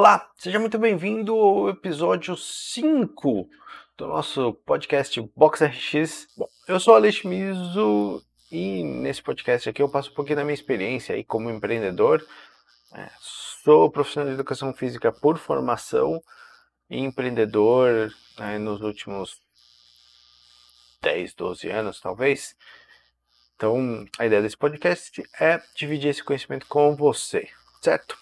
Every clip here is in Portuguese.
Olá, seja muito bem-vindo ao episódio 5 do nosso podcast Box RX. Bom, eu sou Alex Miso e nesse podcast aqui eu passo um pouquinho da minha experiência aí como empreendedor. É, sou profissional de educação física por formação e empreendedor né, nos últimos 10, 12 anos talvez. Então, a ideia desse podcast é dividir esse conhecimento com você, certo?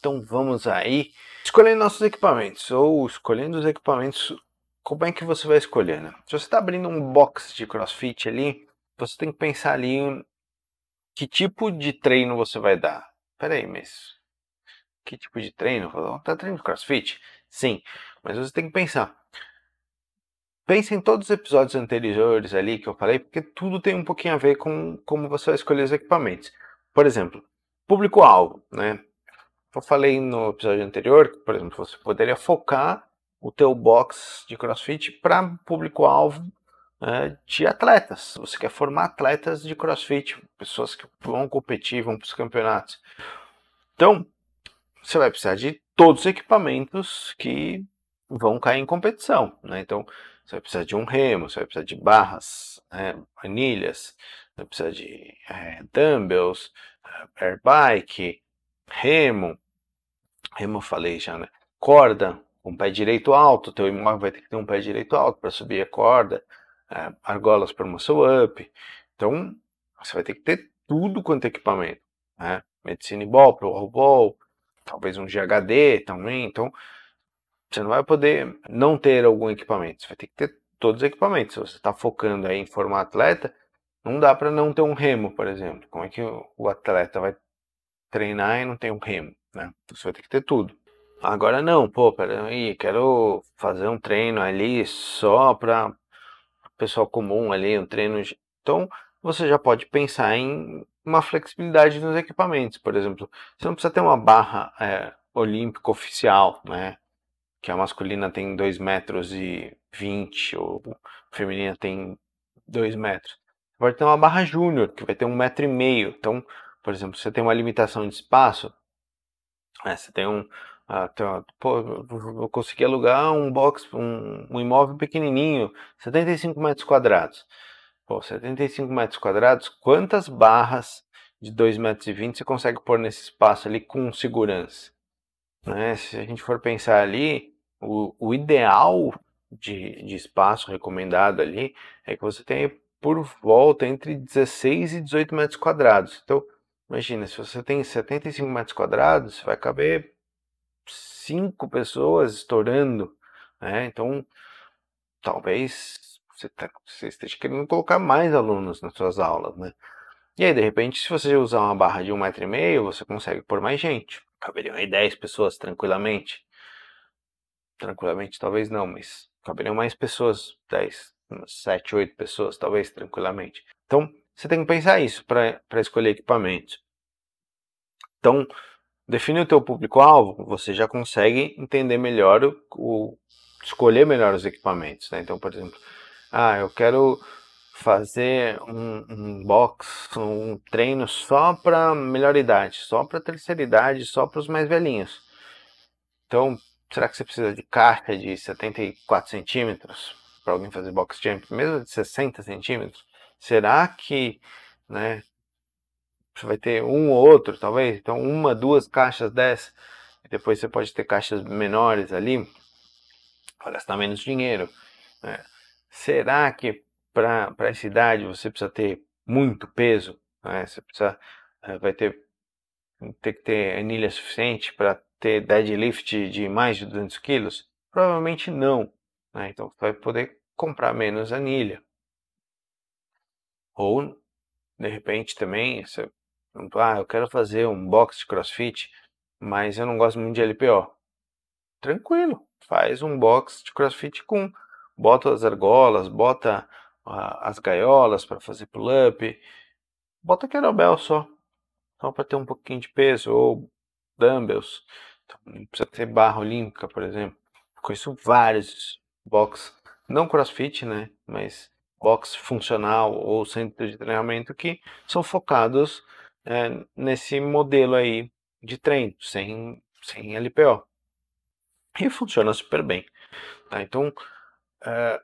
Então vamos aí escolhendo nossos equipamentos ou escolhendo os equipamentos. Como é que você vai escolher, né? Se você está abrindo um box de CrossFit ali, você tem que pensar ali que tipo de treino você vai dar. Peraí, mas que tipo de treino? Tá treinando CrossFit? Sim, mas você tem que pensar. Pense em todos os episódios anteriores ali que eu falei, porque tudo tem um pouquinho a ver com como você vai escolher os equipamentos. Por exemplo, público-alvo, né? Eu falei no episódio anterior que, por exemplo, você poderia focar o teu box de CrossFit para público-alvo né, de atletas. Você quer formar atletas de CrossFit, pessoas que vão competir, vão para os campeonatos. Então, você vai precisar de todos os equipamentos que vão cair em competição. Né? Então, você vai precisar de um remo, você vai precisar de barras, né, anilhas, você vai precisar de é, dumbbells, é, airbike, remo, remo eu falei já, né? Corda, um pé direito alto, teu imóvel vai ter que ter um pé direito alto para subir a corda, é, argolas para muscle up. Então, você vai ter que ter tudo quanto é equipamento, né? Medicine Ball, Pro Ball, talvez um GHD também. Então, você não vai poder não ter algum equipamento. Você vai ter que ter todos os equipamentos. Se você está focando aí em formar atleta, não dá para não ter um remo, por exemplo. Como é que o atleta vai treinar e não tem um remo, né? Você vai ter que ter tudo. Agora não, pô, peraí, quero fazer um treino ali só para pessoal comum ali, um treino. Então você já pode pensar em uma flexibilidade nos equipamentos, por exemplo. Você não precisa ter uma barra é, olímpica oficial, né? Que a masculina tem 2 metros e 20, ou a feminina tem 2 metros. Você pode ter uma barra júnior, que vai ter um metro e meio. Então, por exemplo, você tem uma limitação de espaço, é, você tem um, ah, tem uma, pô, eu consegui alugar um box, um, um, imóvel pequenininho, 75 metros quadrados. Pô, 75 metros quadrados, quantas barras de 2,20 metros 20 você consegue pôr nesse espaço ali com segurança? Né? Se a gente for pensar ali, o, o ideal de, de espaço recomendado ali é que você tenha por volta entre 16 e 18 metros quadrados. Então, Imagina, se você tem 75 metros quadrados, vai caber cinco pessoas estourando, né? Então, talvez você, tá, você esteja querendo colocar mais alunos nas suas aulas, né? E aí, de repente, se você usar uma barra de um metro e meio, você consegue pôr mais gente. Caberiam aí 10 pessoas tranquilamente. Tranquilamente, talvez não, mas caberiam mais pessoas, 10, 7, 8 pessoas, talvez tranquilamente. Então, você tem que pensar isso para escolher equipamento. Então, define o teu público-alvo, você já consegue entender melhor o, o escolher melhor os equipamentos. Né? Então, por exemplo, ah, eu quero fazer um, um box, um treino só para melhor idade, só para terceira idade, só para os mais velhinhos. Então, será que você precisa de caixa de 74 centímetros para alguém fazer box jump, mesmo de 60 centímetros? Será que, né, você vai ter um ou outro, talvez? Então, uma, duas caixas dessas. Depois você pode ter caixas menores ali para gastar menos dinheiro. Né? Será que para essa idade você precisa ter muito peso? Né? Você precisa, eh, vai ter, ter que ter anilha suficiente para ter deadlift de mais de 200 quilos? Provavelmente não. Né? Então, você vai poder comprar menos anilha. Ou, de repente, também, você, ah, eu quero fazer um box de crossfit, mas eu não gosto muito de LPO. Tranquilo, faz um box de crossfit com. Bota as argolas, bota as gaiolas para fazer pull-up, bota kettlebell só, só para ter um pouquinho de peso, ou dumbbells. Então, não precisa ter barra olímpica, por exemplo. Conheço vários box, não crossfit, né? Mas box funcional ou centro de treinamento que são focados é, nesse modelo aí de treino, sem sem LPO. E funciona super bem. Tá? Então, é,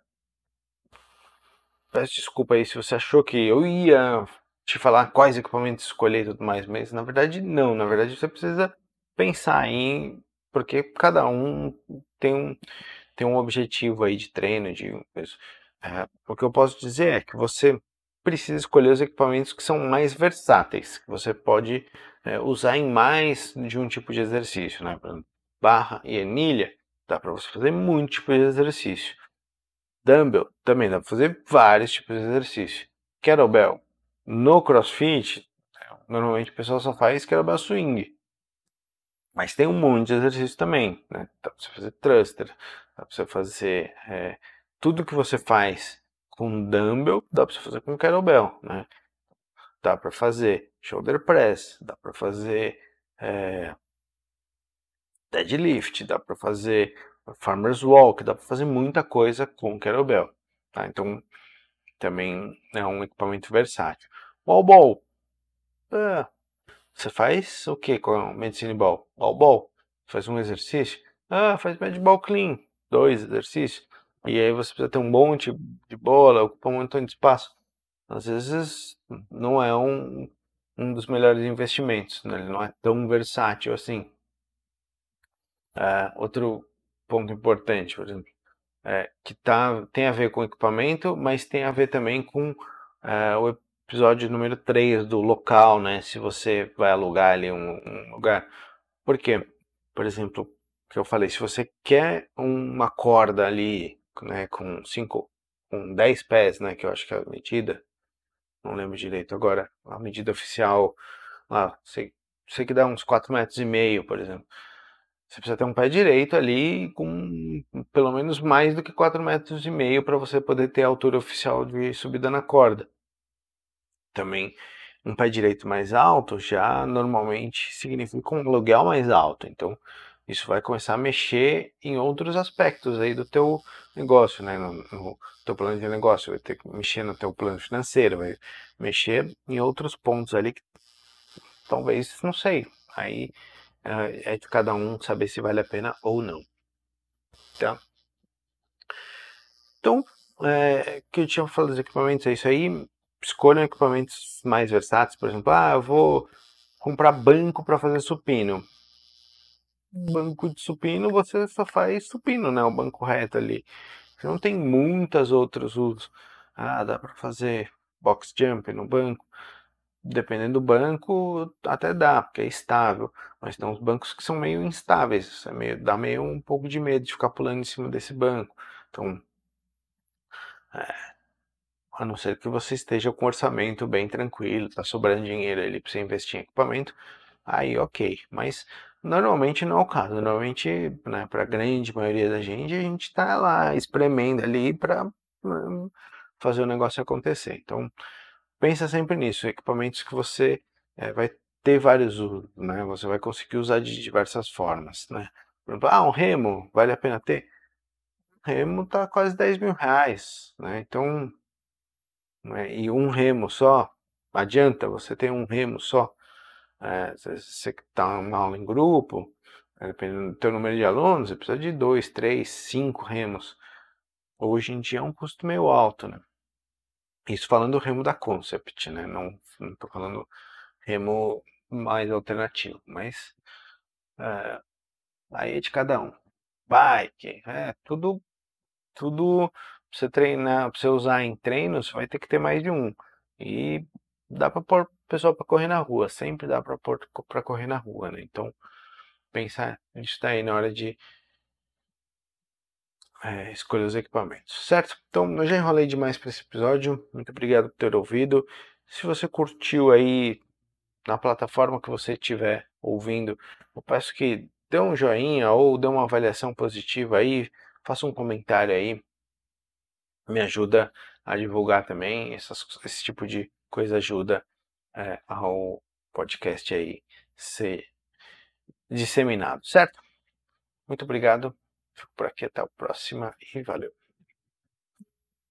peço desculpa aí se você achou que eu ia te falar quais equipamentos escolher e tudo mais, mas na verdade não. Na verdade você precisa pensar em. Porque cada um tem um, tem um objetivo aí de treino, de é, o que eu posso dizer é que você precisa escolher os equipamentos que são mais versáteis, que você pode é, usar em mais de um tipo de exercício, né? Barra e anilha, dá para você fazer muito tipo de exercício. Dumbbell também dá para fazer vários tipos de exercício. Kettlebell no CrossFit, normalmente o pessoal só faz kettlebell swing. Mas tem um monte de exercício também, né? Dá para você fazer thruster, dá para você fazer é, tudo que você faz com dumbbell, dá para você fazer com kettlebell, né? Dá para fazer shoulder press, dá para fazer é, deadlift, dá para fazer farmer's walk, dá para fazer muita coisa com kettlebell, tá? Então também é um equipamento versátil. Wall ball, é, você faz o que com a medicine ball? Wall ball, faz um exercício? Ah, faz med ball clean, dois exercícios. E aí você precisa ter um monte de bola, ocupa um montão de espaço. Às vezes não é um, um dos melhores investimentos, né? ele não é tão versátil assim. É, outro ponto importante, por exemplo, é, que tá, tem a ver com equipamento, mas tem a ver também com é, o episódio número 3 do local, né? Se você vai alugar ali um, um lugar. Por quê? Por exemplo, que eu falei, se você quer uma corda ali né, com 5, com 10 pés, né, que eu acho que é a medida, não lembro direito agora, a medida oficial, lá, sei, sei que dá uns 4 metros e meio, por exemplo. Você precisa ter um pé direito ali com pelo menos mais do que 4 metros e meio para você poder ter a altura oficial de subida na corda. Também um pé direito mais alto já normalmente significa um aluguel mais alto. Então, isso vai começar a mexer em outros aspectos aí do teu negócio, né? No, no teu plano de negócio, vai ter que mexer no teu plano financeiro, vai mexer em outros pontos ali que talvez, não sei, aí é, é de cada um saber se vale a pena ou não, tá? Então, é, que eu tinha falado dos equipamentos é isso aí, escolham equipamentos mais versáteis, por exemplo, ah, eu vou comprar banco para fazer supino banco de supino, você só faz supino, né? O banco reto ali. Você não tem muitas outros usos. Ah, dá para fazer box jump no banco. Dependendo do banco, até dá, porque é estável. Mas tem uns bancos que são meio instáveis. É meio, dá meio um pouco de medo de ficar pulando em cima desse banco. Então, é, a não ser que você esteja com orçamento bem tranquilo, tá sobrando dinheiro ali para você investir em equipamento, aí ok. Mas Normalmente não é o caso. Normalmente, né, para a grande maioria da gente, a gente está lá espremendo ali para hum, fazer o negócio acontecer. Então, pensa sempre nisso. Equipamentos que você é, vai ter vários usos, né? Você vai conseguir usar de diversas formas, né? Por exemplo, ah, um remo, vale a pena ter? Um remo tá quase 10 mil reais, né? Então, né, e um remo só, adianta você ter um remo só? É, você está uma aula em grupo, é, dependendo do teu número de alunos, você precisa de dois, três, cinco remos. Hoje em dia é um custo meio alto, né? Isso falando do remo da Concept, né? Não estou falando remo mais alternativo, mas é, aí é de cada um. Bike, é tudo, tudo pra você treinar, pra você usar em treinos, vai ter que ter mais de um. E dá para pôr pessoal para correr na rua, sempre dá para correr na rua, né? Então, pensar nisso daí na hora de é, escolher os equipamentos, certo? Então, eu já enrolei demais para esse episódio. Muito obrigado por ter ouvido. Se você curtiu aí na plataforma que você estiver ouvindo, eu peço que dê um joinha ou dê uma avaliação positiva aí, faça um comentário aí, me ajuda a divulgar também. Essas, esse tipo de coisa ajuda é, ao podcast aí ser disseminado, certo? Muito obrigado. Fico por aqui até a próxima e valeu.